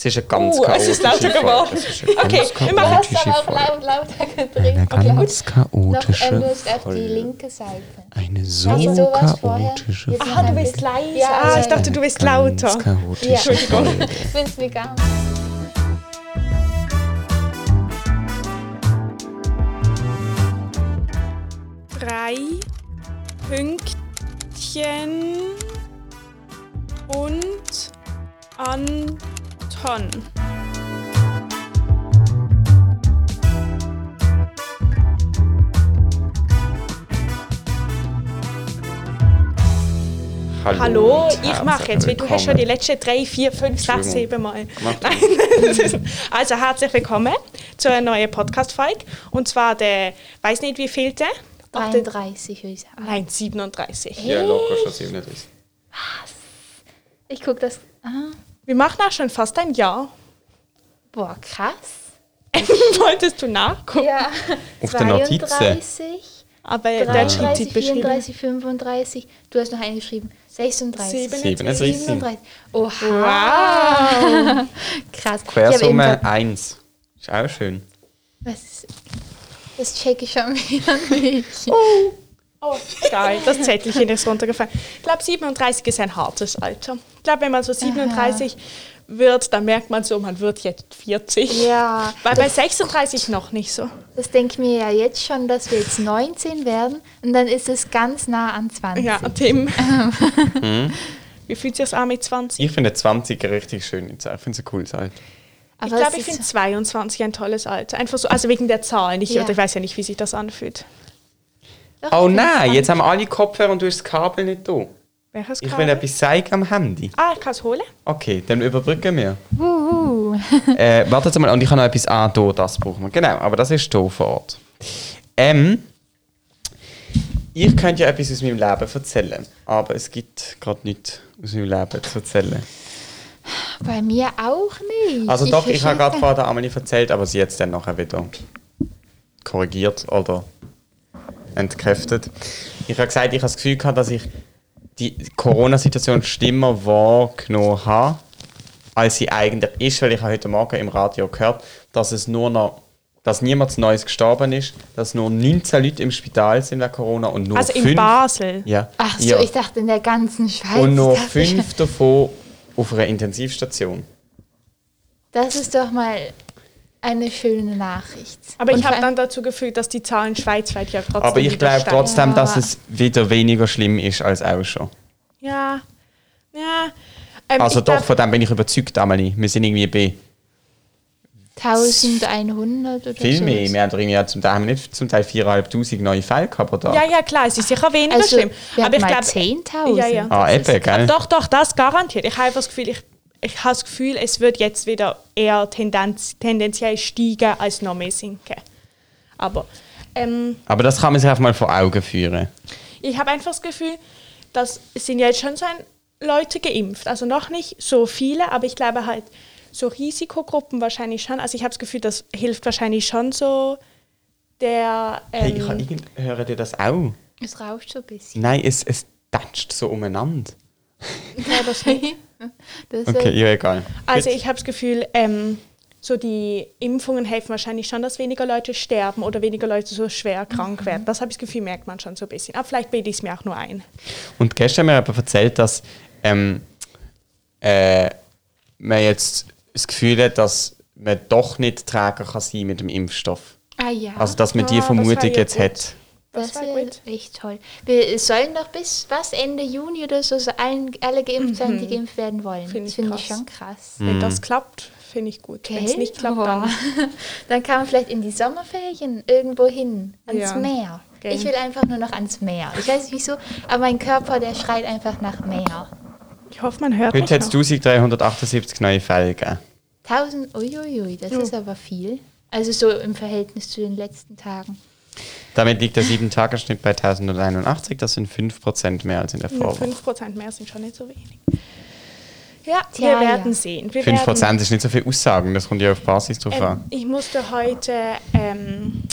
Es ist eine ganz Uh, es ist lauter chaotische geworden. Es Okay, ganz wir Du machen hast chaotische aber auch laut, lauter Eine gedreht. ganz Noch, chaotische du musst auf die linke Seite. Eine so vorher? chaotische Folge. Ah, du Ein bist bisschen. leise. Ja, ah, ich dachte, du bist Ganz lauter. chaotische Ja. Folge. Ich bin's vegan. Drei Pünktchen und Anton. Hallo, und ich mache jetzt, weil du hast schon die letzten drei, vier, fünf, sechs, sieben Mal. Also herzlich willkommen zu einer neuen Podcast-Folge. Und zwar der, weiß nicht wie viel der? 33 würde ich sagen. Nein, 37. Ja, locker schon 37. Ich gucke das. Ah, Wir machen auch schon fast ein Jahr. boah, krass. Wolltest du nachgucken? Ja. Auf der Notizen. 32, Aber der schreibt 33, sie beschrieben. 34, 35. Du hast noch einen geschrieben. 36. 37. 37. Oha. Wow. Krass. Quersumme grad- 1. Ist auch schön. Was ist, das checke ich schon wieder nicht. Oh, geil, das Zettelchen ist runtergefallen. Ich glaube, 37 ist ein hartes Alter. Ich glaube, wenn man so 37 wird, dann merkt man so, man wird jetzt 40. Ja, Weil bei 36 noch nicht so. das denke ich mir ja jetzt schon, dass wir jetzt 19 werden und dann ist es ganz nah an 20. Ja, Tim. Wie fühlt sich das an mit 20? Ich finde 20 richtig schön. Ich finde es ein cooles Alter. Ich Aber glaube, es ich ist- finde 22 ein tolles Alter. Einfach so, also wegen der Zahlen. Ich, Ja. ich weiß ja nicht, wie sich das anfühlt. Doch, Oh ich nein, jetzt haben wir alle Kopfhörer und du hast das Kabel nicht da. Welches Ich Kabel? will etwas zeigen am Handy. Ah, ich kann es holen. Okay, dann überbrücken wir. Wuhu. äh, wartet mal, und ich habe noch etwas. Ah, da, das brauchen wir. Genau, aber das ist hier vor Ort. Ähm, ich könnte ja etwas aus meinem Leben erzählen, aber es gibt gerade nichts aus meinem Leben zu erzählen. Bei mir auch nicht. Also doch, ich, habe verschenke- gerade vorher der Amelie erzählt, aber sie jetzt dann nachher wieder korrigiert oder entkräftet. Ich habe gesagt, ich habe das Gefühl gehabt, dass ich die Corona-Situation schlimmer wahrgenommen habe, als sie eigentlich ist, weil ich habe heute Morgen im Radio gehört, dass es nur noch dass niemand Neues gestorben ist, dass nur 19 Leute im Spital sind wegen Corona und nur Also in fünf, Basel. Ja, Ach so, ja. ich dachte in der ganzen Schweiz. und nur fünf davon auf einer Intensivstation. Das ist doch mal eine schöne Nachricht. Aber Und ich habe dann dazu gefühlt, dass die Zahlen schweizweit ja trotzdem Aber ich glaube trotzdem, dass Ja. es wieder weniger schlimm ist als auch schon. Ja. Ja. Ähm, Also doch, glaub- von dem bin ich überzeugt, Amelie. Wir sind irgendwie bei 1100 oder viel so. mehr. Wir haben irgendwie ja zum Teil, haben wir nicht zum Teil 4'500 neue Fälle gehabt, oder? Ja, ja, klar, es ist sicher weniger Also, schlimm. wir Aber ich glaube. 10.000. Ja, ja. Ah, eben, gell? Doch, doch, das garantiert. Ich habe einfach das Gefühl, ich, ich habe das Gefühl, es wird jetzt wieder eher tendenz, tendenziell steigen als noch mehr sinken. Aber ähm, Aber das kann man sich einfach mal vor Augen führen. ich habe einfach das Gefühl, dass es sind jetzt schon so ein Leute geimpft. Also noch nicht so viele, aber ich glaube halt so Risikogruppen wahrscheinlich schon. Also ich habe das Gefühl, das hilft wahrscheinlich schon so der. Hey, Ähm, ich habe irgend- hören ihr das auch? Es rauscht so ein bisschen. Nein, es, es tätscht so umeinander. ja, das nicht. Okay, ja, egal. Also ich habe das Gefühl, ähm, so die Impfungen helfen wahrscheinlich schon, dass weniger Leute sterben oder weniger Leute so schwer krank werden. Das habe ich das Gefühl, merkt man schon so ein bisschen. Aber vielleicht bilde ich es mir auch nur ein. Und gestern hat mir jemand erzählt, dass ähm, äh, man jetzt das Gefühl hat, dass man doch nicht Träger kann sein mit dem Impfstoff. Ah ja, Also, dass man Ah, die das Vermutung ja jetzt gut. hat. Das, das war wäre gut. echt toll. Wir sollen doch bis was Ende Juni oder so, so allen, alle geimpft sein, die geimpft werden wollen. Finde das ich finde ich schon krass. Mhm. Wenn das klappt, finde ich gut. Wenn es Okay. nicht klappt, Boah. dann. Dann kann man vielleicht in die Sommerferien irgendwo hin, ans Ja. Meer. Gell. Ich will einfach nur noch ans Meer. Ich weiß nicht wieso, aber mein Körper, der schreit einfach nach Meer. Ich hoffe, man hört Heute mich hat es noch. 1378 neue Fälle gegeben. 1000, uiuiui, das ist aber viel. Also so im Verhältnis zu den letzten Tagen. Damit liegt der 7-Tage-Schnitt bei 1081. Das sind 5% mehr als in der Vorwoche. 5% mehr sind schon nicht so wenig. Ja, Tja, wir werden ja. sehen. Wir 5% werden, ist nicht so viel Aussagen, das kommt ja auf Basis drauf ähm, an. ich musste heute ähm,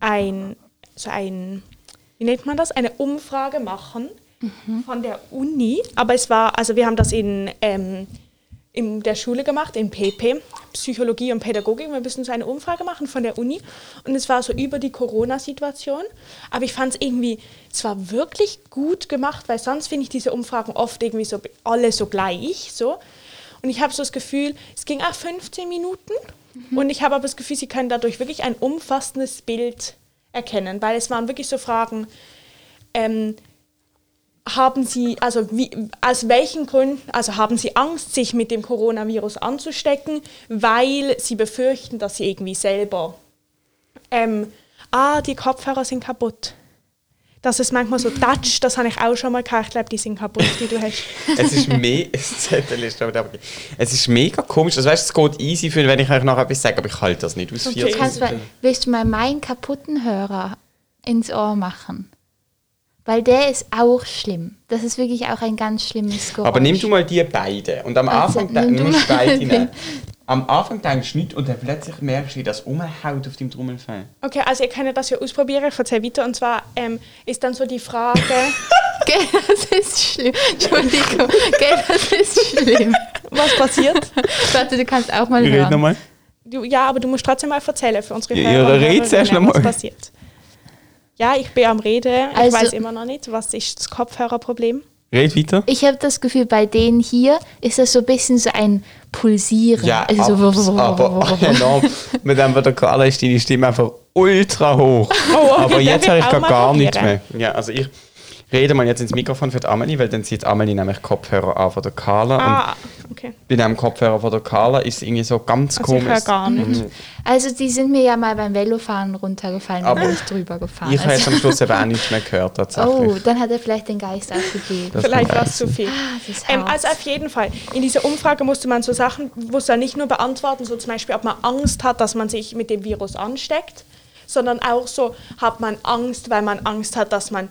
ein, so ein, wie nennt man das, eine Umfrage machen von der Uni. Aber es war, also wir haben das in ähm, in der Schule gemacht, in PP, Psychologie und Pädagogik. Wir müssen so eine Umfrage machen von der Uni. Und es war so über die Corona-Situation. Aber ich fand es irgendwie, es war wirklich gut gemacht, weil sonst finde ich diese Umfragen oft irgendwie so alle so gleich. So. Und ich habe so das Gefühl, es ging auch 15 Minuten. Und ich habe aber das Gefühl, sie können dadurch wirklich ein umfassendes Bild erkennen, weil es waren wirklich so Fragen, ähm, haben Sie, also wie, aus welchen Gründen, also haben Sie Angst, sich mit dem Coronavirus anzustecken, weil Sie befürchten, dass Sie irgendwie selber, ähm, ah, die Kopfhörer sind kaputt. Das ist manchmal so Touch, das habe ich auch schon mal gehabt. Ich glaube, die sind kaputt, die du hast. es ist mega, es ist mega komisch. Also weißt, es geht easy für, wenn ich euch noch etwas sage, aber ich halte das nicht aus. Okay. Kannst mal, willst du mal meinen kaputten Hörer ins Ohr machen? Weil der ist auch schlimm. Das ist wirklich auch ein ganz schlimmes Geräusch. Aber nimm du mal die beide. Und am also, Anfang nimm du musst beide nehmen. Am Anfang denkst du nicht und dann plötzlich merkst du, wie das umhaut auf deinem Trommelfell. Okay, also ihr könnt das ja ausprobieren. Ich erzähle weiter. Und zwar ähm, ist dann so die Frage... Gell, das ist schlimm. Entschuldigung. Gell, das ist schlimm. Was passiert? Warte, du kannst auch mal hören. Red nochmal. Du, ja, aber du musst trotzdem mal erzählen für unsere Hörer. Ja, red zuerst nochmal. Was passiert. Ja, ich bin am Reden. Ich also, weiß immer noch nicht, was ist das Kopfhörerproblem. Red weiter. Ich habe das Gefühl, bei denen hier ist das so ein bisschen so ein Pulsieren. Ja, also so aber enorm. Mit dem Vokal ist deine Stimme einfach ultra hoch. Oh, okay, aber jetzt habe ich gar, gar nichts mehr. Ja, also ich rede mal jetzt ins Mikrofon für die Amelie, weil dann zieht Amelie nämlich Kopfhörer an von der Carla. Ah, okay. Bei dem Kopfhörer von der Carla ist es irgendwie so ganz also komisch. Ich gar nicht. Mhm. Also die sind mir ja mal beim Velofahren runtergefallen, aber ich drüber gefahren. Ich habe jetzt am Schluss eben auch nichts mehr gehört tatsächlich. Oh, dann hat er vielleicht den Geist aufgegeben. vielleicht war es zu viel. Ah, ähm, also auf jeden Fall, in dieser Umfrage musste man so Sachen, musste man nicht nur beantworten, so zum Beispiel, ob man Angst hat, dass man sich mit dem Virus ansteckt, sondern auch so, hat man Angst, weil man Angst hat, dass man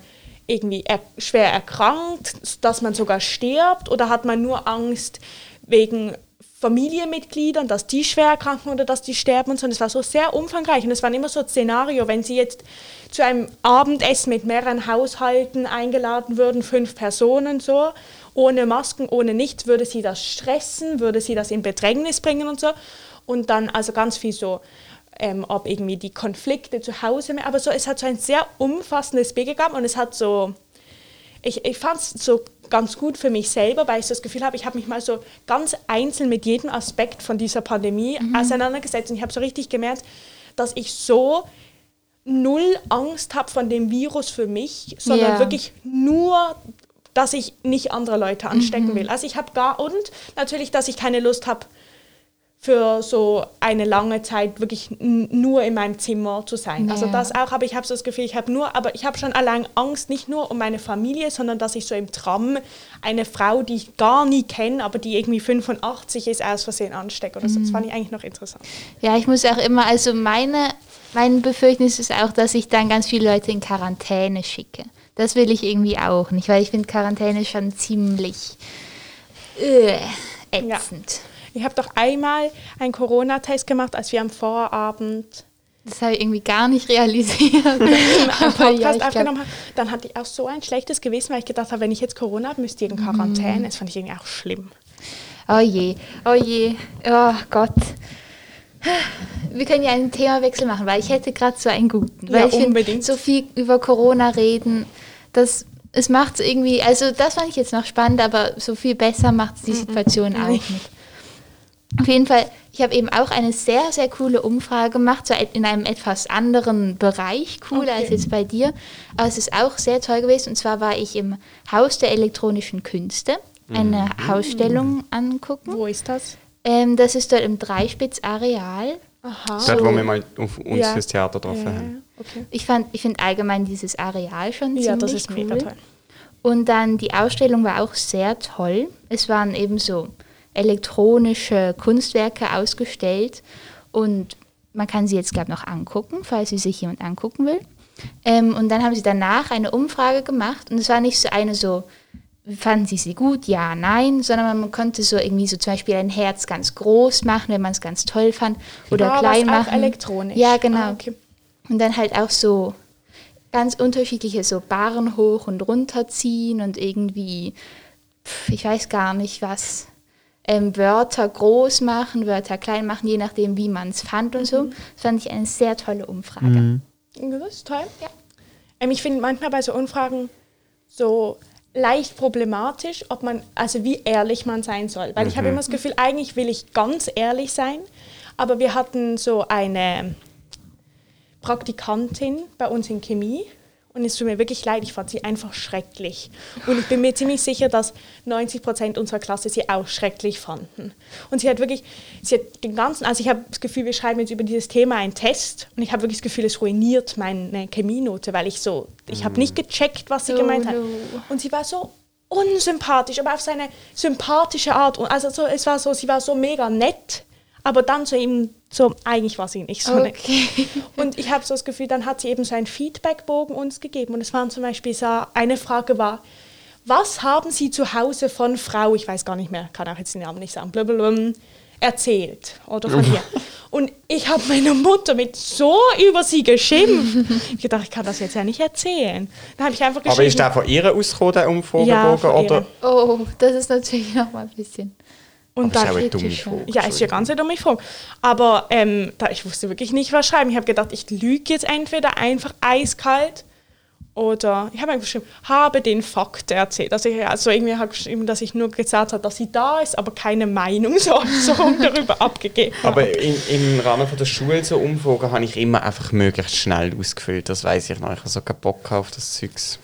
irgendwie er schwer erkrankt, dass man sogar stirbt oder hat man nur Angst wegen Familienmitgliedern, dass die schwer erkranken oder dass die sterben und so. Und es war so sehr umfangreich und es war immer so Szenario, wenn sie jetzt zu einem Abendessen mit mehreren Haushalten eingeladen würden, fünf Personen so, ohne Masken, ohne nichts, würde sie das stressen, würde sie das in Bedrängnis bringen und so. Und dann also ganz viel so ähm, ob irgendwie die Konflikte zu Hause mehr, aber so, es hat so ein sehr umfassendes Bild gegeben und es hat so, ich, ich fand es so ganz gut für mich selber, weil ich so das Gefühl habe, ich habe mich mal so ganz einzeln mit jedem Aspekt von dieser Pandemie mhm. auseinandergesetzt und ich habe so richtig gemerkt, dass ich so null Angst habe von dem Virus für mich, sondern yeah. wirklich nur dass ich nicht andere Leute anstecken mhm. will. Also ich habe gar und natürlich, dass ich keine Lust habe, für so eine lange Zeit wirklich nur in meinem Zimmer zu sein. Also ja. Also das auch, aber ich habe so das Gefühl, ich habe nur, aber ich habe schon allein Angst, nicht nur um meine Familie, sondern dass ich so im Tram eine Frau, die ich gar nie kenne, aber die irgendwie 85 ist, aus Versehen anstecke oder so. Das fand ich eigentlich noch interessant. Ja, ich muss auch immer, also meine, mein Befürchtnis ist auch, dass ich dann ganz viele Leute in Quarantäne schicke. Das will ich irgendwie auch nicht, weil ich finde Quarantäne schon ziemlich äh, ätzend. Ja. Ich habe doch einmal einen Corona-Test gemacht, als wir am Vorabend das habe ich irgendwie gar nicht realisiert. Podcast ja, aufgenommen habe. Dann hatte ich auch so ein schlechtes Gewissen, weil ich gedacht habe, wenn ich jetzt Corona habe, müsste ich in Quarantäne. Mm. Das fand ich irgendwie auch schlimm. Oh je, oh je, oh Gott. Wir können ja einen Themawechsel machen, weil ich hätte gerade so einen guten. Weil ja, ich unbedingt. so viel über Corona reden, das es macht es irgendwie, also das fand ich jetzt noch spannend, aber so viel besser macht es die Situation mm -mm. auch nicht. Auf jeden Fall, ich habe eben auch eine sehr, sehr coole Umfrage gemacht, so in einem etwas anderen Bereich, cooler okay. als jetzt bei dir. Aber es ist auch sehr toll gewesen. Und zwar war ich im Haus der elektronischen Künste, eine mhm. Ausstellung angucken. Wo ist das? Ähm, das ist dort im Dreispitz-Areal. Aha. Dort, wo wir mal uns ja. fürs Theater getroffen ja, haben. Okay. Ich, ich finde allgemein dieses Areal schon ja, ziemlich das ist cool. mega toll. Und dann die Ausstellung war auch sehr toll. Es waren eben so elektronische Kunstwerke ausgestellt und man kann sie jetzt, glaube ich, noch angucken, falls sie sich jemand angucken will. Ähm, und dann haben sie danach eine Umfrage gemacht und es war nicht so eine so, fanden sie sie gut, ja, nein, sondern man konnte so irgendwie so zum Beispiel ein Herz ganz groß machen, wenn man es ganz toll fand, oder ja, klein machen. Auch elektronisch. Ja, genau. Ah, okay. Und dann halt auch so ganz unterschiedliche so Barren hoch und runter ziehen und irgendwie, ich weiß gar nicht was ähm, Wörter groß machen, Wörter klein machen, je nachdem, wie man es fand und so. Das fand ich eine sehr tolle Umfrage. Mhm. Das ist toll. Ja. Ähm, ich finde manchmal bei so Umfragen so leicht problematisch, ob man, also wie ehrlich man sein soll. Weil mhm. ich habe immer das Gefühl, eigentlich will ich ganz ehrlich sein, aber wir hatten so eine Praktikantin bei uns in Chemie und es tut mir wirklich leid, ich fand sie einfach schrecklich. Und ich bin mir ziemlich sicher, dass 90 Prozent unserer Klasse sie auch schrecklich fanden. Und sie hat wirklich, sie hat den ganzen, also ich habe das Gefühl, wir schreiben jetzt über dieses Thema einen Test und ich habe wirklich das Gefühl, es ruiniert meine Chemienote, weil ich so, ich habe nicht gecheckt, was sie oh, gemeint hat. Und sie war so unsympathisch, aber auf seine sympathische Art. Also so, es war so, sie war so mega nett aber dann so eben so, eigentlich war sie nicht so okay. nett. Und ich habe so das Gefühl, dann hat sie eben so einen Feedbackbogen uns gegeben. Und es waren zum Beispiel so, eine Frage war, was haben Sie zu Hause von Frau, ich weiß gar nicht mehr, kann auch jetzt den Namen nicht sagen, blablabla, erzählt oder von ihr. Und ich habe meine Mutter mit so über sie geschimpft. Ich dachte, ich kann das jetzt ja nicht erzählen. Dann habe ich einfach geschrieben. Aber ist der von ihr ausgekommen, der Umfragebogen? Ja, oder? Oh, das ist natürlich noch mal ein bisschen. Und aber da ist auch eine dumme Frage. Ja, ist ja ganz eine dumme Frage. Aber ähm, da, ich wusste wirklich nicht, was schreiben. Ich habe gedacht, ich lüge jetzt entweder einfach eiskalt oder ich habe einfach geschrieben, habe den Fakt erzählt. Also, ich, also irgendwie habe geschrieben, dass ich nur gesagt habe, dass sie da ist, aber keine Meinung so, so darüber abgegeben habe. Aber in, im Rahmen von der Schule so Umfragen habe ich immer einfach möglichst schnell ausgefüllt. Das weiß ich noch. Ich habe so keinen Bock auf das Zeugs.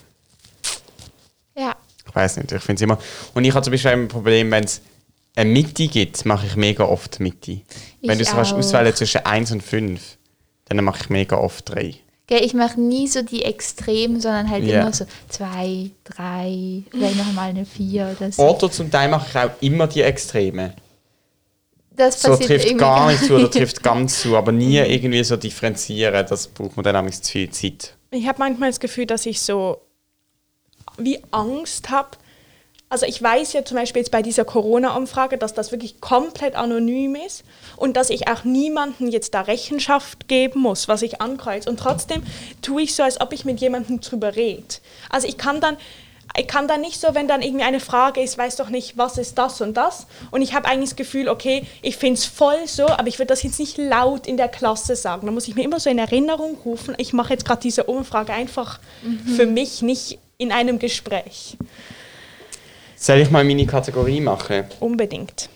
Ja. Ich weiß nicht, ich finde es immer... Und ich habe zum Beispiel ein Problem, wenn es eine Mitte gibt, mache ich mega oft Mitte. Wenn du es kannst auswählen zwischen 1 und 5, dann mache ich mega oft 3. Okay, ich mache nie so die Extremen, sondern halt yeah. immer so 2, 3, vielleicht nochmal eine 4 oder so. Oder zum Teil mache ich auch immer die Extreme. Das so trifft gar nicht zu oder trifft ganz zu, aber nie irgendwie so differenzieren, das braucht man dann nämlich zu viel Zeit. Ich habe manchmal das Gefühl, dass ich so wie Angst habe, also ich weiß ja zum Beispiel jetzt bei dieser Corona-Umfrage, dass das wirklich komplett anonym ist und dass ich auch niemandem jetzt da Rechenschaft geben muss, was ich ankreuze. Und trotzdem tue ich so, als ob ich mit jemandem drüber rede. Also ich kann dann, ich kann dann nicht so, wenn dann irgendwie eine Frage ist, weiß doch nicht, was ist das und das. Und ich habe eigentlich das Gefühl, okay, ich finde es voll so, aber ich würde das jetzt nicht laut in der Klasse sagen. Da muss ich mir immer so in Erinnerung rufen, ich mache jetzt gerade diese Umfrage einfach mhm. für mich, nicht in einem Gespräch. Soll ich mal meine Kategorie machen? Unbedingt.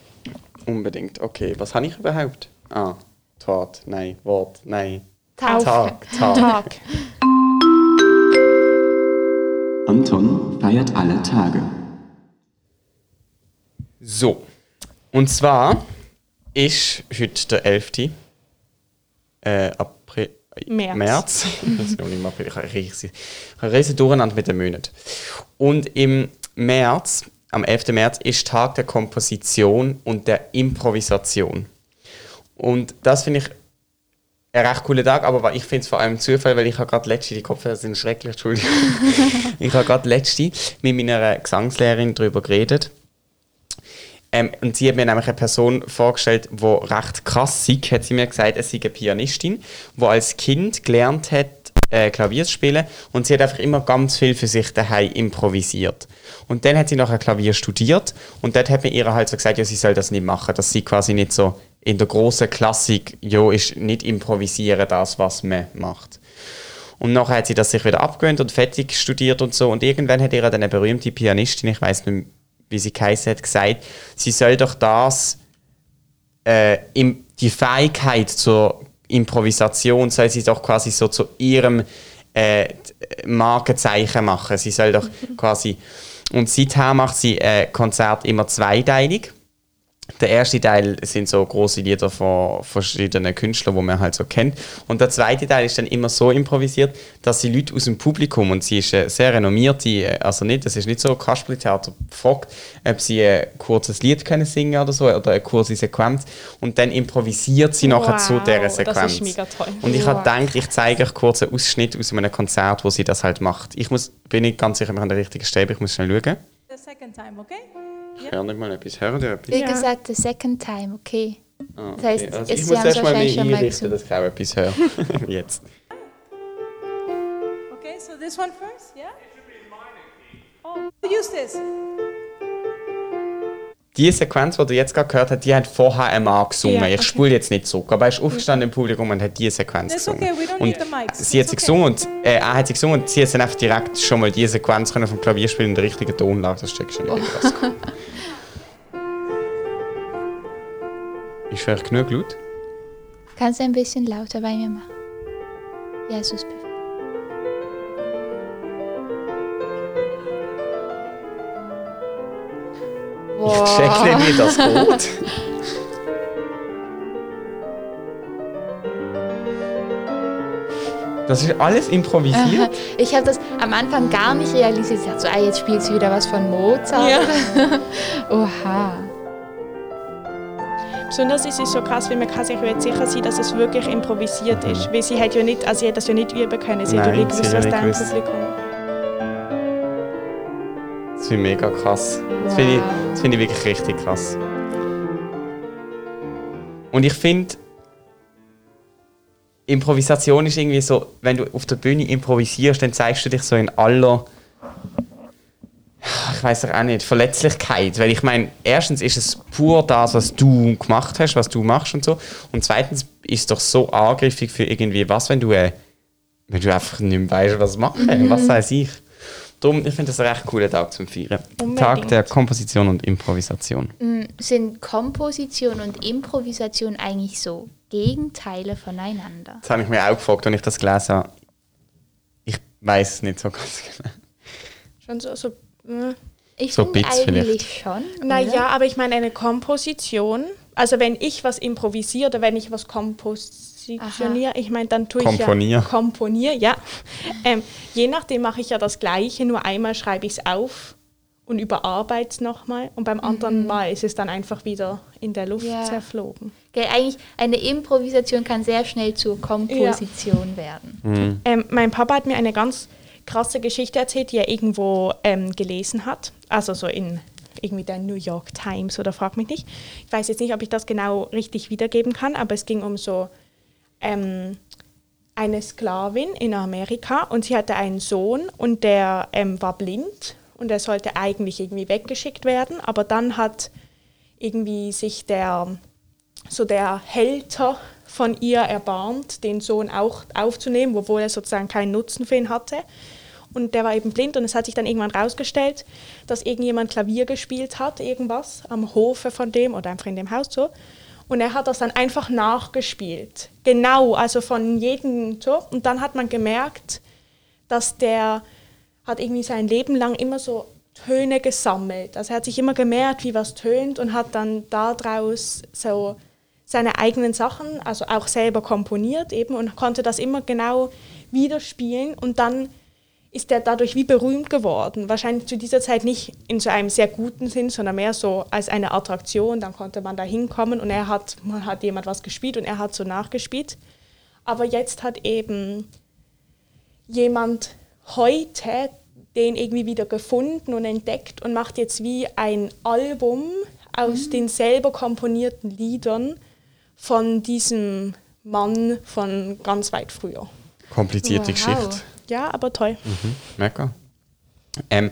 Unbedingt, okay. Was habe ich überhaupt? Ah, Tat, nein, Wort, nein. Tag. Tag. Tag. Tag. Anton feiert alle Tage. So, und zwar ist heute der 11. Äh, April. März. März. das ist noch nicht mal. Ich habe ein riesen Durcheinander mit den Monaten. Und im März am 11. März ist Tag der Komposition und der Improvisation. Und das finde ich ein recht cooler Tag, aber ich finde es vor allem Zufall, weil ich habe gerade letzte, die Kopfhörer sind schrecklich, Entschuldigung. ich habe gerade letzte mit meiner Gesangslehrerin darüber geredet. Ähm, und sie hat mir nämlich eine Person vorgestellt, die recht krass ist, hat sie mir gesagt, es sei eine Pianistin, die als Kind gelernt hat, äh, Klavier spielen und sie hat einfach immer ganz viel für sich daheim improvisiert. Und dann hat sie nachher Klavier studiert und dort hat man ihr halt so gesagt, ja, sie soll das nicht machen, dass sie quasi nicht so in der großen Klassik, ja, ist nicht improvisieren das, was man macht. Und nachher hat sie das sich wieder abgewöhnt und fertig studiert und so. Und irgendwann hat ihr dann eine berühmte Pianistin, ich weiß nicht, wie sie geheißen hat, gesagt, sie soll doch das, äh, die Fähigkeit zur Improvisation soll sie doch quasi so zu ihrem äh, Markenzeichen machen. Sie soll doch quasi und seither macht sie äh, Konzert immer zweiteilig. Der erste Teil sind so große Lieder von verschiedenen Künstlern, die man halt so kennt. Und der zweite Teil ist dann immer so improvisiert, dass sie Leute aus dem Publikum, und sie ist eine sehr renommierte, äh, also nicht, das ist nicht so Kasperli-Theater, fragt, ob sie ein kurzes Lied können singen oder so, oder eine kurze Sequenz. Und dann improvisiert sie wow, nachher zu dieser Sequenz. Das ist mega toll. Und ich wow. habe gedacht, ich zeige euch kurz einen Ausschnitt aus einem Konzert, wo sie das halt macht. Ich muss, bin nicht ganz sicher, wir haben den richtigen Stäbe, ich muss schnell schauen. The second time, okay? Ich höre nicht mal etwas. Hören ihr etwas? Wie ja. gesagt, the second time, okay. Ah, okay. Das heißt, also ich muss erst mal mich einrichten, dass ich auch etwas höre. Jetzt. Okay, so this one first, yeah? It should be in minor key. Oh, use this. die Sequenz, die du jetzt gerade gehört hast, die hat vorher ein Mann gesungen. Ja, okay. Ich spule jetzt nicht zurück, aber er ist aufgestanden im Publikum und hat diese Sequenz That's gesungen. Okay, we don't und need the mic. Sie hat sie okay. gesungen und äh, er hat sie gesungen und sie hat dann einfach direkt schon mal diese Sequenz können vom Klavier spielen in der richtigen Tonlage. Das du nicht oh. Ist vielleicht genug laut? Kannst du ein bisschen lauter bei mir machen? Jesus, bitte. Boah. Ich check nicht, wie das geht. Das ist alles improvisiert? Ich habe das am Anfang gar nicht realisiert. Ich dachte so, ah, jetzt spielt sie wieder was von Mozart. Ja. Oha. Besonders ist es so krass, weil man kann sich jetzt sicher sein, dass es wirklich improvisiert ist. Weil sie hat ja nicht, also sie hat das ja nicht üben können. Sie Nein, hat ja nicht gewusst, was da im Publikum Das finde ich mega krass. Das finde ich, find ich wirklich richtig krass. Und ich finde, Improvisation ist irgendwie so, wenn du auf der Bühne improvisierst, dann zeigst du dich so in aller, ich weiß auch nicht, Verletzlichkeit. Weil ich meine, erstens ist es pur das, was du gemacht hast, was du machst und so. Und zweitens ist es doch so angriffig für irgendwie was, wenn du, äh, wenn du einfach nicht mehr weißt, was machen, mhm. was weiß ich. Darum, ich finde das ein recht cooler Tag zum Feiern. Unbedingt. Tag der Komposition und Improvisation. Mm, sind Komposition und Improvisation eigentlich so Gegenteile voneinander? Das habe ich mir auch gefragt, als ich das gelesen habe. Ich weiß es nicht so ganz genau. Schon so, so äh. Ich so finde eigentlich vielleicht. schon. Naja, aber ich meine eine Komposition, also wenn ich was improvisiere oder wenn ich was komposiere, positioniere. Ich meine, dann tue ich Komponier. ja komponiere, ja. Ähm, je nachdem mache ich ja das Gleiche, nur einmal schreibe ich es auf und überarbeite es nochmal und beim anderen mhm. Mal ist es dann einfach wieder in der Luft ja. zerflogen. Okay, eigentlich eine Improvisation kann sehr schnell zur Komposition ja. werden. Mhm. Ähm, mein Papa hat mir eine ganz krasse Geschichte erzählt, die er irgendwo ähm, gelesen hat, also so in irgendwie der New York Times oder frag mich nicht. Ich weiß jetzt nicht, ob ich das genau richtig wiedergeben kann, aber es ging um so ähm, eine Sklavin in Amerika und sie hatte einen Sohn und der ähm, war blind und er sollte eigentlich irgendwie weggeschickt werden, aber dann hat irgendwie sich der so der Hälter von ihr erbarmt, den Sohn auch aufzunehmen, obwohl er sozusagen keinen Nutzen für ihn hatte. Und der war eben blind und es hat sich dann irgendwann rausgestellt, dass irgendjemand Klavier gespielt hat, irgendwas am Hofe von dem oder einfach in dem Haus so. Und er hat das dann einfach nachgespielt. Genau, also von jedem so. Und dann hat man gemerkt, dass der hat irgendwie sein Leben lang immer so Töne gesammelt. Also er hat sich immer gemerkt, wie was tönt und hat dann daraus so seine eigenen Sachen, also auch selber komponiert eben und konnte das immer genau widerspielen und dann ist er dadurch wie berühmt geworden. Wahrscheinlich zu dieser Zeit nicht in so einem sehr guten Sinn, sondern mehr so als eine Attraktion. Dann konnte man da hinkommen und er hat, man hat jemand was gespielt und er hat so nachgespielt. Aber jetzt hat eben jemand heute den irgendwie wieder gefunden und entdeckt und macht jetzt wie ein Album aus mhm. den selber komponierten Liedern von diesem Mann von ganz weit früher. Komplizierte wow. Geschichte. Ja, aber toll. Mhm, mega. Ähm,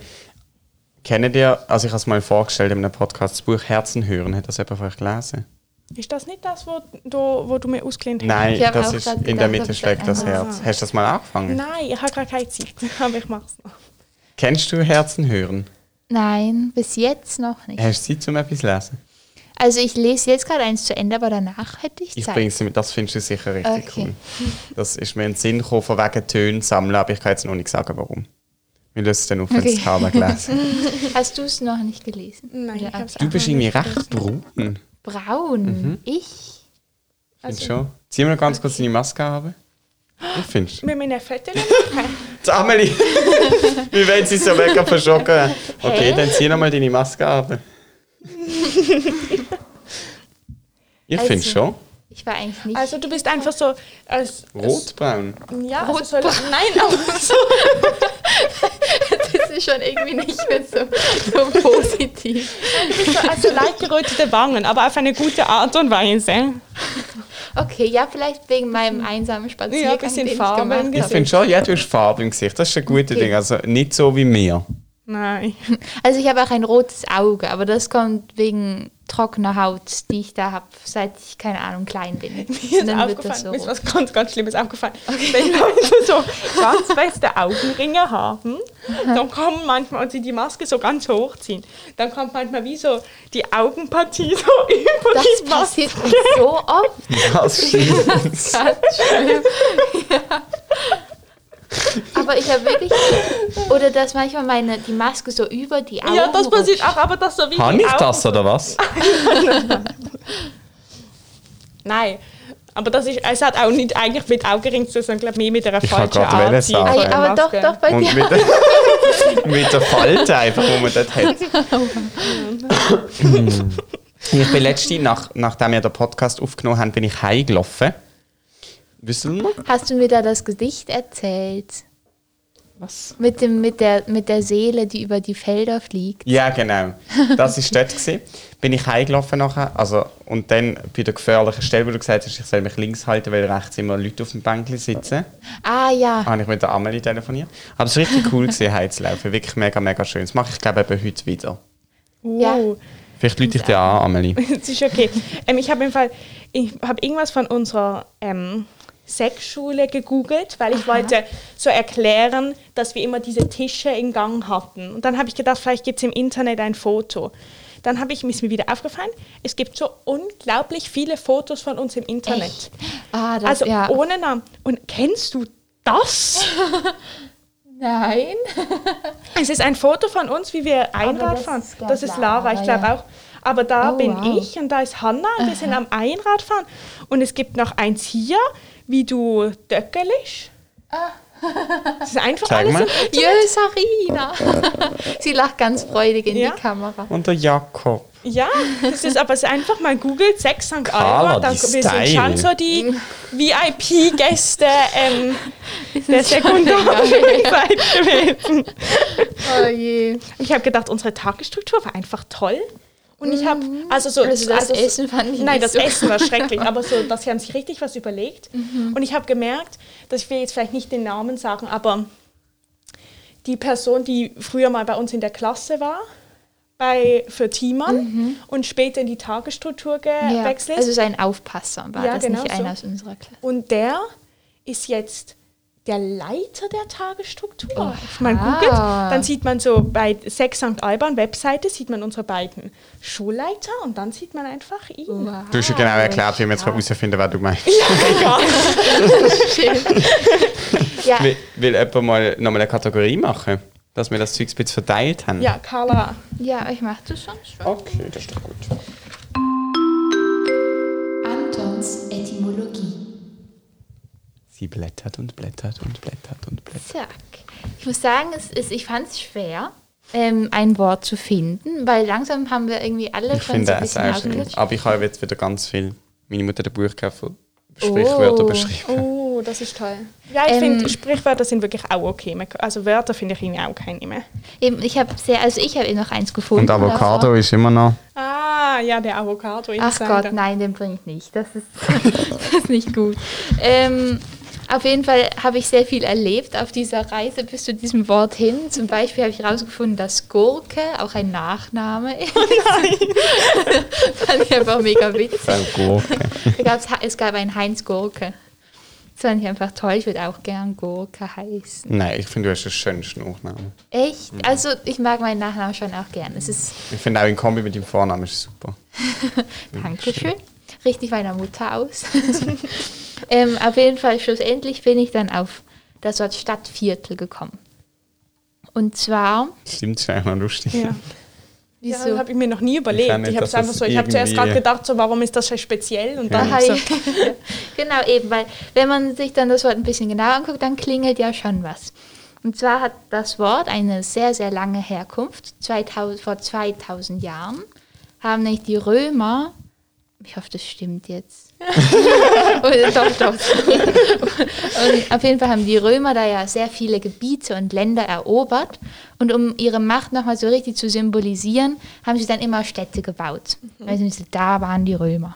kennt ihr, also ich habe es mal vorgestellt in einem Podcast, das Buch Herzen hören, hat das jemand von euch gelesen? Ist das nicht das, wo du, wo du mir ausgelehnt hast? Nein, das ist in der Mitte schlägt das Herz. Hast du das mal angefangen? Nein, ich habe gerade keine Zeit, aber ich mache es noch. Kennst du Herzen hören? Nein, bis jetzt noch nicht. Hast du Zeit, um etwas zu lesen? Also ich lese jetzt gerade eins zu Ende, aber danach hätte ich Zeit. Ich bringe das findest du sicher richtig okay. cool. Das ist mir in den Sinn gekommen, von wegen Tönen sammeln, aber ich kann jetzt noch nicht sagen, warum. Wir lösen es dann auf, wenn okay. es Karma gelesen Hast du es noch nicht gelesen? Nein, ich hab's Du bist irgendwie recht braun. Braun? Mhm. Ich? Also, schon. Zieh mal ganz okay. kurz deine Maske haben. Wie findest du? Mit meinen Fotos machen. Amelie! Wie wenn sie so mega verschocken. Okay, hey. dann zieh noch mal deine Maske ab. Ich also, finde schon. Ich war eigentlich nicht. Also du bist einfach so als rotbraun. Ja, also soll, nein, aber so. das ist schon irgendwie nicht mehr so, so positiv. Also leicht gerötete Wangen, aber auf eine gute Art und Weise. Okay, ja, vielleicht wegen meinem einsamen Spaziergang. Ja, ein bisschen Farbe Ich, ich finde schon, ja, du hast Farbe im Gesicht. Das ist ein gutes okay. Ding. Also nicht so wie mir. Nein. Also ich habe auch ein rotes Auge, aber das kommt wegen trockener Haut, die ich da habe, seit ich, keine Ahnung, klein bin. Mir ist, aufgefallen, so mir ist was ganz, ganz Schlimmes aufgefallen. Okay. Wenn Leute so ganz feste Augenringe haben, dann kommen manchmal, und sie die Maske so ganz hochziehen, dann kommt manchmal wie so die Augenpartie so über das die Maske. Das passiert so oft. Das. Das ist ganz schlimm. Ja. Aber ich habe wirklich. Oder dass manchmal meine, die Maske so über die Augen. Ja, das passiert auch, aber das so wie. Kann ich das oder was? Nein. Aber das ist, es hat auch nicht eigentlich mit Augenring zu tun, sondern glaube mehr mit einer ich falschen Art. Sagen. Ay, aber doch, doch bei Und dir. Mit, der, mit der Falte einfach, die man dort hat. ich bin letzte, nach, nachdem wir den Podcast aufgenommen haben, bin ich heimgelaufen. Wissen wir? Hast du mir da das Gedicht erzählt? Was? Mit, dem, mit, der, mit der Seele, die über die Felder fliegt. Ja, genau. Das war dort. Gewesen. Bin ich heimgelaufen nachher. Also, und dann bei der gefährlichen Stelle, wo du gesagt hast, ich soll mich links halten, weil rechts immer Leute auf dem Bänkchen sitzen. Ah, ja. Habe ich mit der Amelie telefoniert. Aber es war richtig cool, gewesen, heimzulaufen. Wirklich mega, mega schön. Das mache ich, glaube ich, heute wieder. Uh. Ja. Vielleicht lüte ich dir an, Amelie. Es ist okay. Ähm, ich habe im Fall, ich habe irgendwas von unserer ähm, Sexschule gegoogelt, weil ich Aha. wollte so erklären, dass wir immer diese Tische in Gang hatten. Und dann habe ich gedacht, vielleicht gibt es im Internet ein Foto. Dann habe ich ist mir wieder aufgefallen, es gibt so unglaublich viele Fotos von uns im Internet. Ah, das, also ja. ohne Namen. Und kennst du das? Nein. es ist ein Foto von uns, wie wir Einrad das fahren. Ist das ist Lara, ich glaube ja. auch. Aber da oh, bin wow. ich und da ist Hanna und wir sind am Einradfahren. Und es gibt noch eins hier, wie du döckelisch. Ah. Das ist einfach Zeig alles mal. Jö, Sarina. Sie lacht ganz freudig in ja. die Kamera. Und der Jakob. Ja, das ist aber einfach mal googelt, 6 St. Alba, die wir sind schon so die VIP-Gäste ähm, der Sekundarzeit gewesen. Oh je. Ich habe gedacht, unsere Tagesstruktur war einfach toll. Und ich habe, also so. Also das also Essen fand ich Nein, das so. Essen war schrecklich, aber so, dass sie haben sich richtig was überlegt. Mhm. Und ich habe gemerkt, dass ich will jetzt vielleicht nicht den Namen sagen, aber die Person, die früher mal bei uns in der Klasse war, bei, für Timon Mhm. und später in die Tagesstruktur gewechselt Ja, also sein Aufpasser war Ja, das genau nicht so. einer aus unserer Klasse. Und der ist jetzt der Leiter der Tagesstruktur. Wenn man googelt, dann sieht man so bei Sex St. Alban Webseite, sieht man unsere beiden Schulleiter und dann sieht man einfach ihn. Wow. Du hast ja genau erklärt, wie wir jetzt herausfinden, wer du meinst. Ja, Ja, Will, will jemand mal nochmal eine Kategorie machen? Dass wir das Zeug ein bisschen verteilt haben? ja, Carla. ja, ich mache das schon. schon. Okay, das ist doch gut. Sie blättert und blättert und blättert und blättert. Zack. Ich muss sagen, es ist, ich fand es schwer, ähm, ein Wort zu finden, weil langsam haben wir irgendwie alle Ich schon so ein bisschen ausgelutscht. Aber ich habe jetzt wieder ganz viel. Meine Mutter hat ein Buch gehabt von Sprichwörter Oh. beschrieben. Oh, das ist toll. Ja, ich Ähm, finde, Sprichwörter sind wirklich auch okay. Also Wörter finde ich irgendwie auch keine mehr. Eben, ich habe sehr, also ich habe eh noch eins gefunden. Und Avocado davor. ist immer noch. Ah, ja, der Avocado. Ach. Gott, nein, den bringt nicht. Das ist, das ist nicht gut. Ähm, auf jeden Fall habe ich sehr viel erlebt auf dieser Reise bis zu diesem Wort hin. Zum Beispiel habe ich herausgefunden, dass Gurke auch ein Nachname ist. fand ich einfach mega witzig. Gurke. Es gab einen Heinz Gurke. Das fand ich einfach toll. Ich würde auch gern Gurke heißen. Nein, ich finde, du hast einen schönen Nachnamen. Echt? Also ich mag meinen Nachnamen schon auch gern. Es ist Ich finde auch in Kombi mit dem Vornamen ist super. Dankeschön. Richtig meiner Mutter aus. Ähm, auf jeden Fall, schlussendlich bin ich dann auf das Wort Stadtviertel gekommen. Und zwar, Stimmt, ist eigentlich noch lustig. Ja. wieso? Ja, das habe ich mir noch nie überlegt. Ich Ich habe einfach so, ich habe zuerst gerade gedacht, so, warum ist das so speziell? Und dann Aha, so, genau, eben, weil wenn man sich dann das Wort ein bisschen genauer anguckt, dann klingelt ja schon was. Und zwar hat das Wort eine sehr, sehr lange Herkunft. 2000, vor 2000 Jahren haben nämlich die Römer, ich hoffe, das stimmt jetzt. Oder doch, doch. und auf jeden Fall haben die Römer da ja sehr viele Gebiete und Länder erobert. Und um ihre Macht nochmal so richtig zu symbolisieren, haben sie dann immer Städte gebaut. Also da waren die Römer.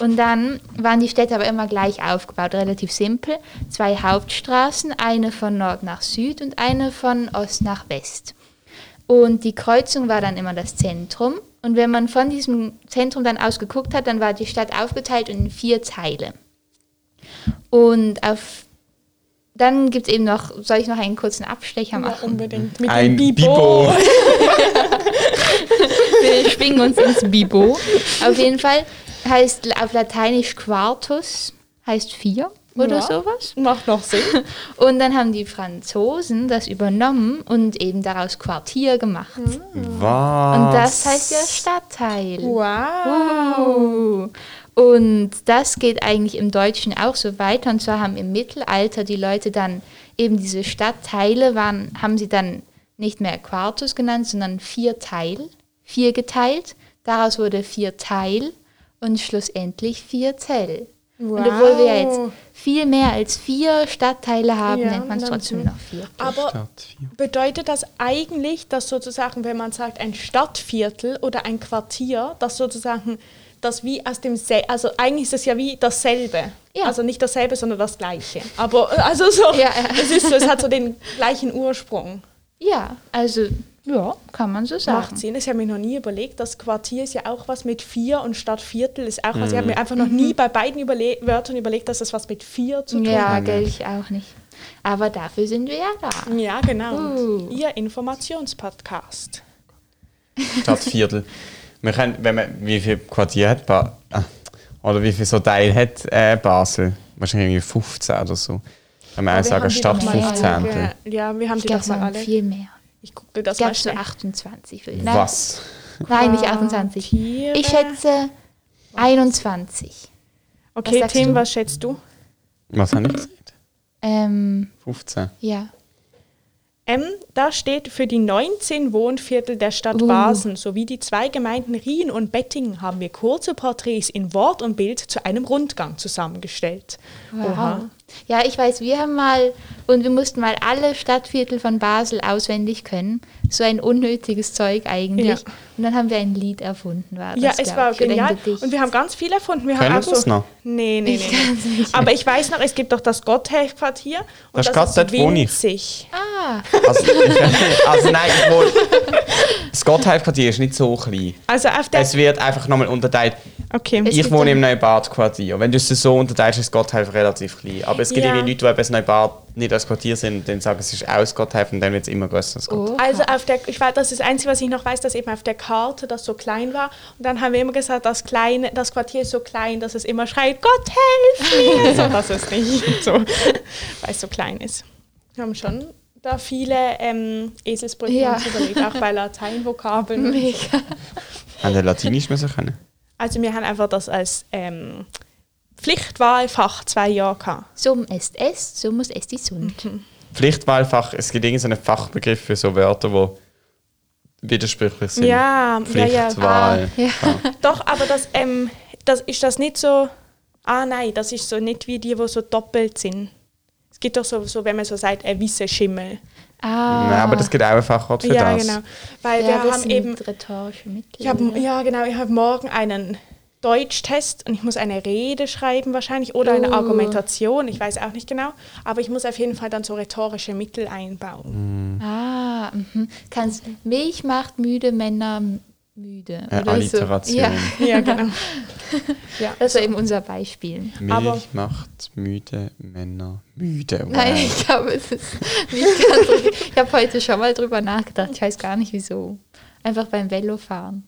Und dann waren die Städte aber immer gleich aufgebaut, relativ simpel. Zwei Hauptstraßen, eine von Nord nach Süd und eine von Ost nach West. Und die Kreuzung war dann immer das Zentrum. Und wenn man von diesem Zentrum dann aus geguckt hat, dann war die Stadt aufgeteilt in vier Teile. Und auf dann gibt es eben noch, soll ich noch einen kurzen Abstecher machen? Ja, unbedingt. Mit Ein dem Bibo. Bibo. Wir schwingen uns ins Bibo. Auf jeden Fall heißt auf Lateinisch Quartus, heißt vier oder ja, sowas. Macht noch Sinn. Und dann haben die Franzosen das übernommen und eben daraus Quartier gemacht. Was? Und das heißt ja Stadtteil. Wow. Uh. Und das geht eigentlich im Deutschen auch so weiter. Und zwar haben im Mittelalter die Leute dann eben diese Stadtteile waren, haben sie dann nicht mehr Quartus genannt, sondern vier Teil, vier geteilt. Daraus wurde vier Teil und schlussendlich vier Zell. Wow. Und obwohl wir jetzt viel mehr als vier Stadtteile haben, ja, nennt man es trotzdem noch vier. Aber bedeutet das eigentlich, dass sozusagen, wenn man sagt ein Stadtviertel oder ein Quartier, dass sozusagen das wie aus dem, Se also eigentlich ist es ja wie dasselbe. Ja. Also nicht dasselbe, sondern das gleiche. Aber äh, also so, ja, es ist so, es hat so den gleichen Ursprung. Ja, also ja, kann man so sagen. Macht Sinn. Ich habe mir noch nie überlegt, das Quartier ist ja auch was mit vier und statt Viertel ist auch was. Ich habe mir einfach noch nie mhm. bei beiden Überle Wörtern überlegt, dass das was mit vier zu tun ja, hat. Ja, ich auch nicht. Aber dafür sind wir ja da. Ja, genau. Uh. Ihr Informationspodcast. Stadtviertel. Wir können, wenn man, wie viel Quartier hat ba ah, oder wie viel so Teil hat äh, Basel? Wahrscheinlich irgendwie 15 oder so. Wenn man ja, sagen, Stadt 15. Ja, wir haben die doch mal alle. viel mehr. Ich gucke das mal schnell. 28. Nein. Was? Nein, nicht 28. Ich schätze 21. Okay, was Tim, du? was schätzt du? Was habe ich gesagt? Ähm, 15. Ja. M, da steht für die 19 Wohnviertel der Stadt uh. Basel sowie die zwei Gemeinden Rien und Bettingen haben wir kurze Porträts in Wort und Bild zu einem Rundgang zusammengestellt. Wow. Oha. Ja, ich weiß, wir haben mal und wir mussten mal alle Stadtviertel von Basel auswendig können. So ein unnötiges Zeug eigentlich. Ja. Und dann haben wir ein Lied erfunden. War das, ja, es war genial. Und wir haben ganz viel erfunden. Wir können haben so, noch? Nee, nee, nee. Aber ich weiß noch, es gibt doch das Gotthardquartier. Das, das ist winzig. Ah. Also, also nein, wohl, das Gotthardquartier ist nicht so klein. Also auf der es wird einfach nochmal unterteilt. Okay. Ich wohne im Neubad-Quartier. Wenn du es so unterteilst, ist Gotthard relativ klein. Aber es gibt ja. irgendwie Leute, die eben Neubad nicht als Quartier sind, dann sagen, es ist aus Gotthard und dann wird es immer größer als Gotthard. Also auf der, ich weiß, das ist das Einzige, was ich noch weiß, dass eben auf der Karte das so klein war. Und dann haben wir immer gesagt, das, kleine, das Quartier ist so klein, dass es immer schreit, Gott helf mir! so, das ist nicht so, weil es so klein ist. Wir haben schon da viele ähm, Eselsbrücken ja. überlegt, auch bei Lateinvokabeln. Mega. Haben wir Latinisch müssen können? Also wir haben einfach das als ähm, Pflichtwahlfach zwei Jahre gehabt. Sum est es, sumus est die Sund. Mhm. Pflichtwahlfach, es gibt irgendeinen Fachbegriff für so Wörter, die widersprüchlich sind. Ja, Pflichtwahl. Ja, ja. Ah, ja. Doch, aber das, ähm, das ist das nicht so. Ah nein, das ist so nicht wie die, die so doppelt sind. Es gibt doch so, so wenn man so sagt, ein wisse Schimmel. Ah. Nein, aber das gibt auch ein Fachwort für ja, das. Genau. Weil ja, wir haben eben. Rhetorische Mittel. Ich hab, ja, genau. Ich habe morgen einen Deutschtest und ich muss eine Rede schreiben wahrscheinlich oder eine oh. Argumentation, ich weiß auch nicht genau, aber ich muss auf jeden Fall dann so rhetorische Mittel einbauen. Mhm. Ah, mh. Kannst, Milch macht müde Männer müde. Äh, Alliteration. So. Ja. ja, genau. ja. Das war eben unser Beispiel. Milch aber macht müde Männer müde. Wow. Nein, ich glaube, es ist nicht ganz so. Ich habe heute schon mal drüber nachgedacht, ich weiß gar nicht wieso. Einfach beim Velofahren.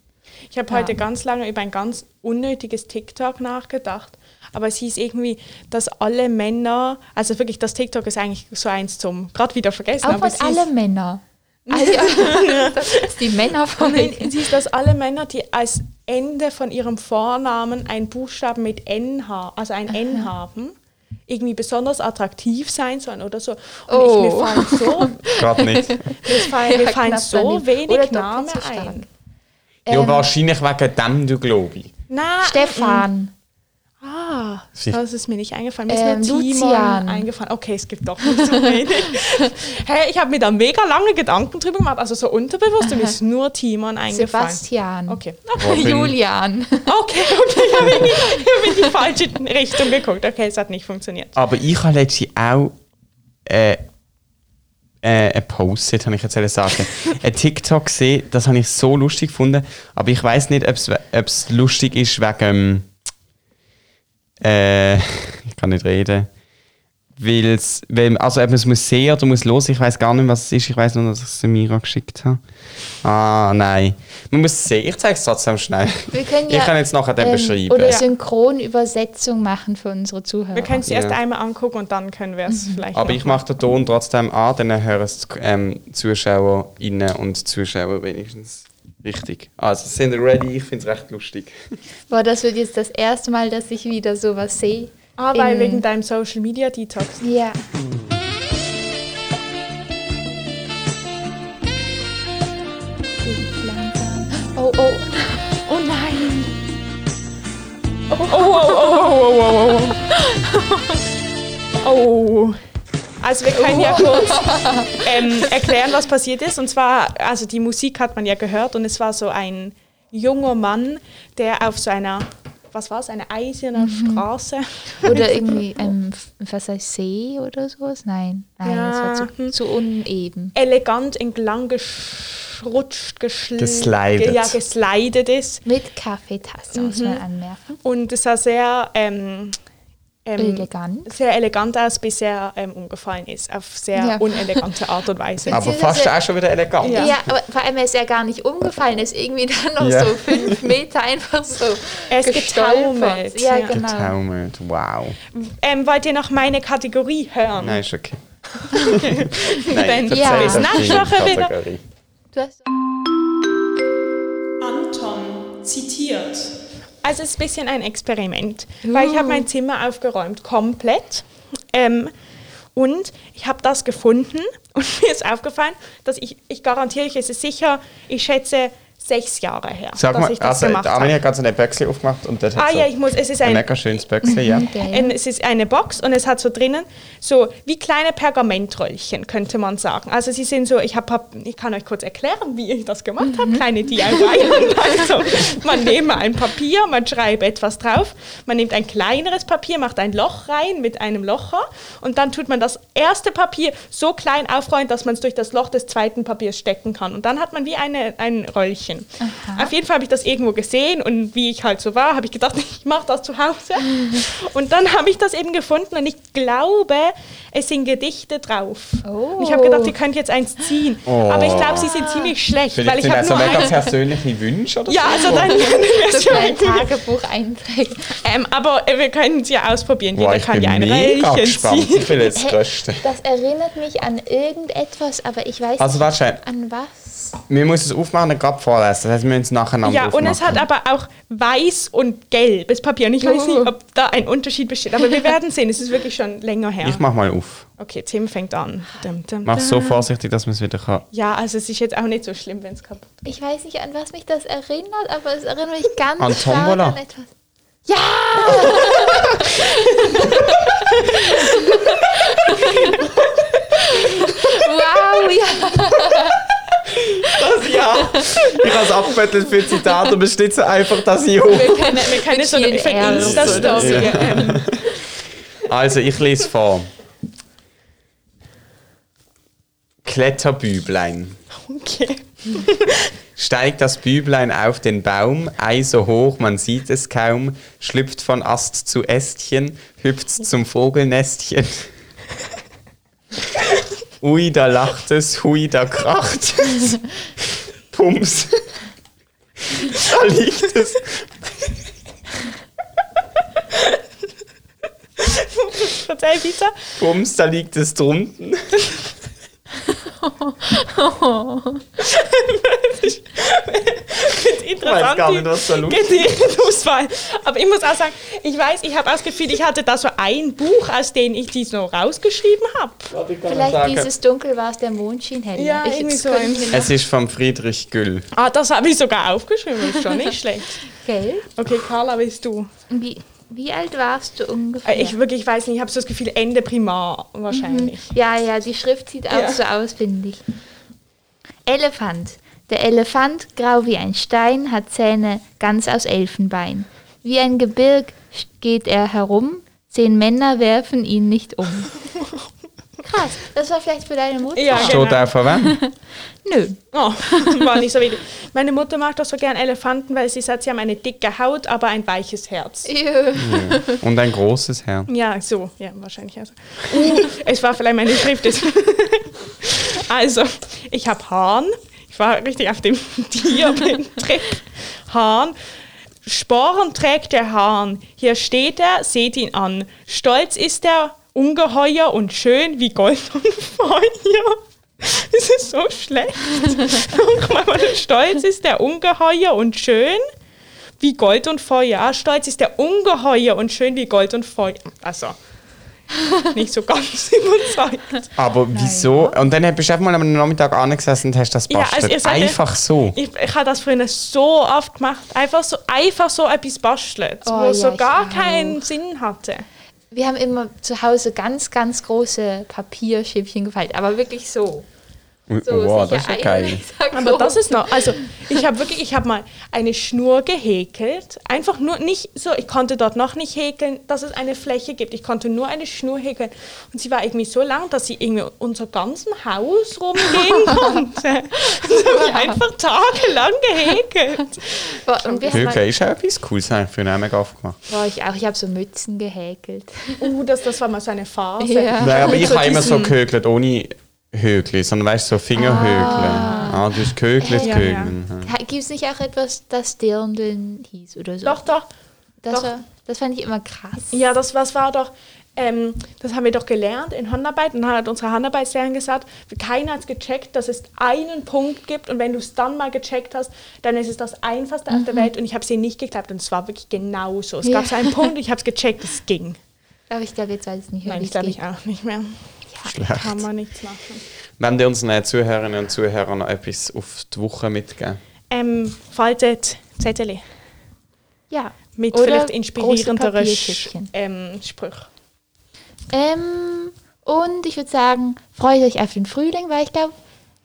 Ich habe ja. heute ganz lange über ein ganz unnötiges TikTok nachgedacht. Aber es hieß irgendwie, dass alle Männer, also wirklich, das TikTok ist eigentlich so eins zum, gerade wieder vergessen. Auch aber was alle Männer. Also, das ist die Männer von Es hieß, dass alle Männer, die als Ende von ihrem Vornamen einen Buchstaben mit N haben, also ein Aha. N haben, irgendwie besonders attraktiv sein sollen oder so. Und oh. ich, mir fallen so, Gerade nicht. mir fallen, mir fallen so wenig Namen ein. Ja, ähm, wahrscheinlich wegen dem, du glaube ich. Nein. Stefan. Ah, das ist mir nicht eingefallen. Mir ähm, ist mir Timon eingefallen. Okay, es gibt doch nicht so wenig. hey, ich habe mir da mega lange Gedanken drüber gemacht, also so unterbewusst, und mir ist nur Timon eingefallen. Sebastian. Okay. okay. Julian. Okay, okay, ich habe in, hab in, die falsche Richtung geguckt. Okay, es hat nicht funktioniert. Aber ich habe letztens auch äh, äh, ein Post, habe ich jetzt sagen. ein TikTok gesehen, das habe ich so lustig gefunden, aber ich weiß nicht, ob es lustig ist wegen äh, ich kann nicht reden. Weil's, weil, also ob man es muss sehen oder muss los, ich weiß gar nicht, was es ist. Ich weiß nur, dass ich es Mira geschickt habe. Ah, nein. Man muss es sehen. Ich zeige es trotzdem schnell. Wir können ja, ich kann jetzt nachher den ähm, beschreiben. Oder Synchronübersetzung machen für unsere Zuhörer. Wir können es ja. erst einmal angucken und dann können wir es mhm. vielleicht. Aber ich mache den Ton trotzdem an, dann hören es ähm, ZuschauerInnen und Zuschauer wenigstens. Richtig. Also sind ready? Ich finde es recht lustig. Boah, das wird jetzt das erste Mal, dass ich wieder sowas sehe. Ah, weil wegen deinem Social Media Detox. Ja. Oh, oh. Oh nein. Oh, oh, oh, oh, oh, oh, oh. Oh. Also wir können ja kurz ähm, erklären, was passiert ist. Und zwar, also die Musik hat man ja gehört und es war so ein junger Mann, der auf so einer was war es, eine eiserne mhm. Straße. Oder irgendwie ähm, was heißt See oder sowas? Nein, nein, ja. das war zu, zu, uneben. Elegant entlang geschrutscht, geslidet. Ja, geslidet ist. Mit Kaffeetasse, mhm. muss man anmerken. Und es war sehr ähm, ähm, elegant. sehr elegant aus, bis er ähm, umgefallen ist. Auf sehr ja. unelegante Art und Weise. aber fast auch schon wieder elegant. Ja. ja, aber vor allem ist er gar nicht umgefallen, ist irgendwie dann noch ja. so fünf Meter einfach so. Er ist getaumelt. Ja, genau. Getaumelt, wow. Ähm, wollt ihr noch meine Kategorie hören? Nein, ist okay. Nein, ja. Nachschache wieder. Du hast Anton zitiert. Also es ist ein bisschen ein Experiment, uh. weil ich habe mein Zimmer aufgeräumt, komplett. Ähm, und ich habe das gefunden und mir ist aufgefallen, dass ich, ich garantiere euch, es ist sicher, ich schätze sechs Jahre her, Sag dass mal, ich das also, gemacht habe. hat gerade so eine Böckchen aufgemacht und das ah, ja, ich muss, es ist ein, ein mega schönes Böckchen, ja. Ein, es ist eine Box und es hat so drinnen so wie kleine Pergamentröllchen, könnte man sagen. Also sie sind so, ich, hab, ich kann euch kurz erklären, wie ich das gemacht habe, mhm. kleine DIY. also man nehme ein Papier, man schreibt etwas drauf, man nimmt ein kleineres Papier, macht ein Loch rein mit einem Locher und dann tut man das erste Papier so klein aufrollen, dass man es durch das Loch des zweiten Papiers stecken kann. Und dann hat man wie eine, ein Röllchen. Mädchen. Aha. Auf jeden Fall habe ich das irgendwo gesehen und wie ich halt so war, habe ich gedacht, ich mache das zu Hause. und dann habe ich das eben gefunden und ich glaube, es sind Gedichte drauf. Oh. Und ich habe gedacht, ihr könnt jetzt eins ziehen. Oh. Aber ich glaube, sie sind ziemlich schlecht. Vielleicht weil ich sind also nur mega persönliche Wünsche oder ja, so? Ja, also dann Tagebuch einträgen. Ähm, aber äh, wir können es ja ausprobieren. Boah, Jeder kann ja ein Rällchen ziehen. Ich will jetzt das Das erinnert mich an irgendetwas, aber ich weiß also, nicht an was. Wir müssen es aufmachen und gerade vorlesen. Das heißt, wir müssen es nacheinander Ja, aufmachen. und es hat aber auch weiß und gelbes Papier. Und ich weiß nicht, ob da ein Unterschied besteht. Aber wir werden sehen. Es ist wirklich schon länger her. Ich mach mal auf. Okay, Tim fängt an. Dum, dum, Mach so vorsichtig, dass man es wieder kann. Ja, also es ist jetzt auch nicht so schlimm, wenn es kaputt. Ich weiß nicht, an was mich das erinnert, aber es erinnert mich ganz an Tombola. an etwas. Ja! wow, ja! Das ja. Ich habe es abgebettelt für Zitate und so einfach das Jo. Wir können, wir können so eine Insta-Story. Ja. Also, ich lese vor. Kletterbüblein. Okay. Steigt das Büblein auf den Baum, Ei so hoch, man sieht es kaum, schlüpft von Ast zu Ästchen, hüpft zum Vogelnestchen. Ui, da lacht es, hui, da kracht es. Pums. Da liegt es. Verzeih, Pizza. Pums, da liegt es drunten. ich weiß gar nicht, was da los ist. Aber ich muss auch sagen, ich weiß, ich habe auch das Gefühl, ich hatte da so ein Buch, aus dem ich die so rausgeschrieben habe. Vielleicht dieses Dunkel war es, der Mond schien hell. Ja, ich so. Es ist von Friedrich Güll. Ah, das habe ich sogar aufgeschrieben, ist schon nicht schlecht. Gell? Okay, Carla, bist du? Wie? Wie alt warst du ungefähr? Ich wirklich weiß nicht, ich habe so das Gefühl Ende Primar wahrscheinlich. Mhm. Ja, ja, die Schrift sieht auch ja. so aus, finde ich. Elefant. Der Elefant, grau wie ein Stein, hat Zähne ganz aus Elfenbein. Wie ein Gebirg geht er herum, zehn Männer werfen ihn nicht um. krass. Das war vielleicht für deine Mutter. Ja, Steht genau. auch von wem? Nö. Oh, war nicht so wichtig. Meine Mutter mag doch so gern Elefanten, weil sie sagt, sie haben eine dicke Haut, aber ein weiches Herz. Ja. Und ein großes Herz. Ja, so. Ja, wahrscheinlich. Also. Uh, es war vielleicht meine Schrift. also, ich habe Hahn. Ich war richtig auf dem Tier-Trip. Hahn. Sporen trägt der Hahn. Hier steht er, seht ihn an. Stolz ist er, ungeheuer und schön wie Gold und Feuer. Es ist so schlecht. Stolz ist der ungeheuer und schön wie Gold und Feuer. Stolz ist der ungeheuer und schön wie Gold und Feuer. Also, nicht so ganz überzeugt. Aber wieso? Und dann bist du einfach mal am Nachmittag angesessen und hast das bastelt. Ja, also einfach so. Ich, ich habe das früher so oft gemacht. Einfach so, einfach so etwas bastelt, oh, wo ja, so gar keinen Sinn hatte. Wir haben immer zu Hause ganz, ganz große Papierschäbchen gefaltet, aber wirklich so. So wow, das ist ja geil. Aber das ist noch, also ich habe wirklich, ich habe mal eine Schnur gehäkelt, einfach nur nicht so, ich konnte dort noch nicht häkeln, dass es eine Fläche gibt. Ich konnte nur eine Schnur häkeln und sie war irgendwie so lang, dass sie irgendwie unser ganzen Haus rumgehen konnte. das habe ich einfach tagelang gehäkelt. Und wir Häkeln ist auch etwas Cooles, habe ich früher mega oft gemacht. Boah, ich auch, ich habe so Mützen gehäkelt. Uh, das, das war mal so eine Phase. Ja. Nein, aber ich habe immer so gehäkelt, ohne Högli, sondern weißt du, so Fingerhögli. Ah. ah, du hast gehögelt, ja, ja. Gibt es nicht auch etwas, das Dirndl hieß oder so? Doch, doch. Das, doch. War, das fand ich immer krass. Ja, das was war doch, ähm, das haben wir doch gelernt in Handarbeit und dann hat unsere Handarbeitslehrerin gesagt, keiner hat gecheckt, dass es einen Punkt gibt und wenn du es dann mal gecheckt hast, dann ist es das einfachste mhm. auf der mhm. Welt und ich habe sie nicht geklappt und es war wirklich genau so. Es ja. gab so einen Punkt, ich habe es gecheckt, es ging. Aber ich glaube, jetzt weiß ich nicht mehr, Nein, ich glaube ich auch nicht mehr. Schlecht. Kann man nichts machen. Wenn die unseren Zuhörerinnen und Zuhörern noch etwas auf die Woche mitgeben? Ähm, faltet Zettel. Ja. Mit Oder vielleicht inspirierenderen ähm, Sprüchen. Ähm, und ich würde sagen, freut euch auf den Frühling, weil ich glaube,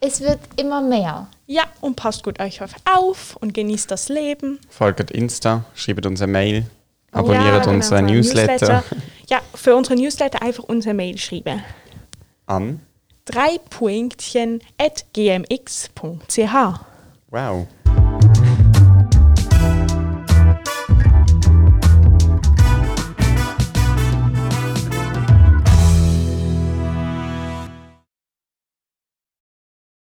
es wird immer mehr. Ja, und passt gut euch auf und genießt das Leben. Folgt Insta, schreibt uns eine Mail, abonniert ja, genau, unsere Newsletter. Newsletter. Ja, für unsere Newsletter einfach unsere Mail schreiben. An? drei Punktchen at gmx.ch. Wow.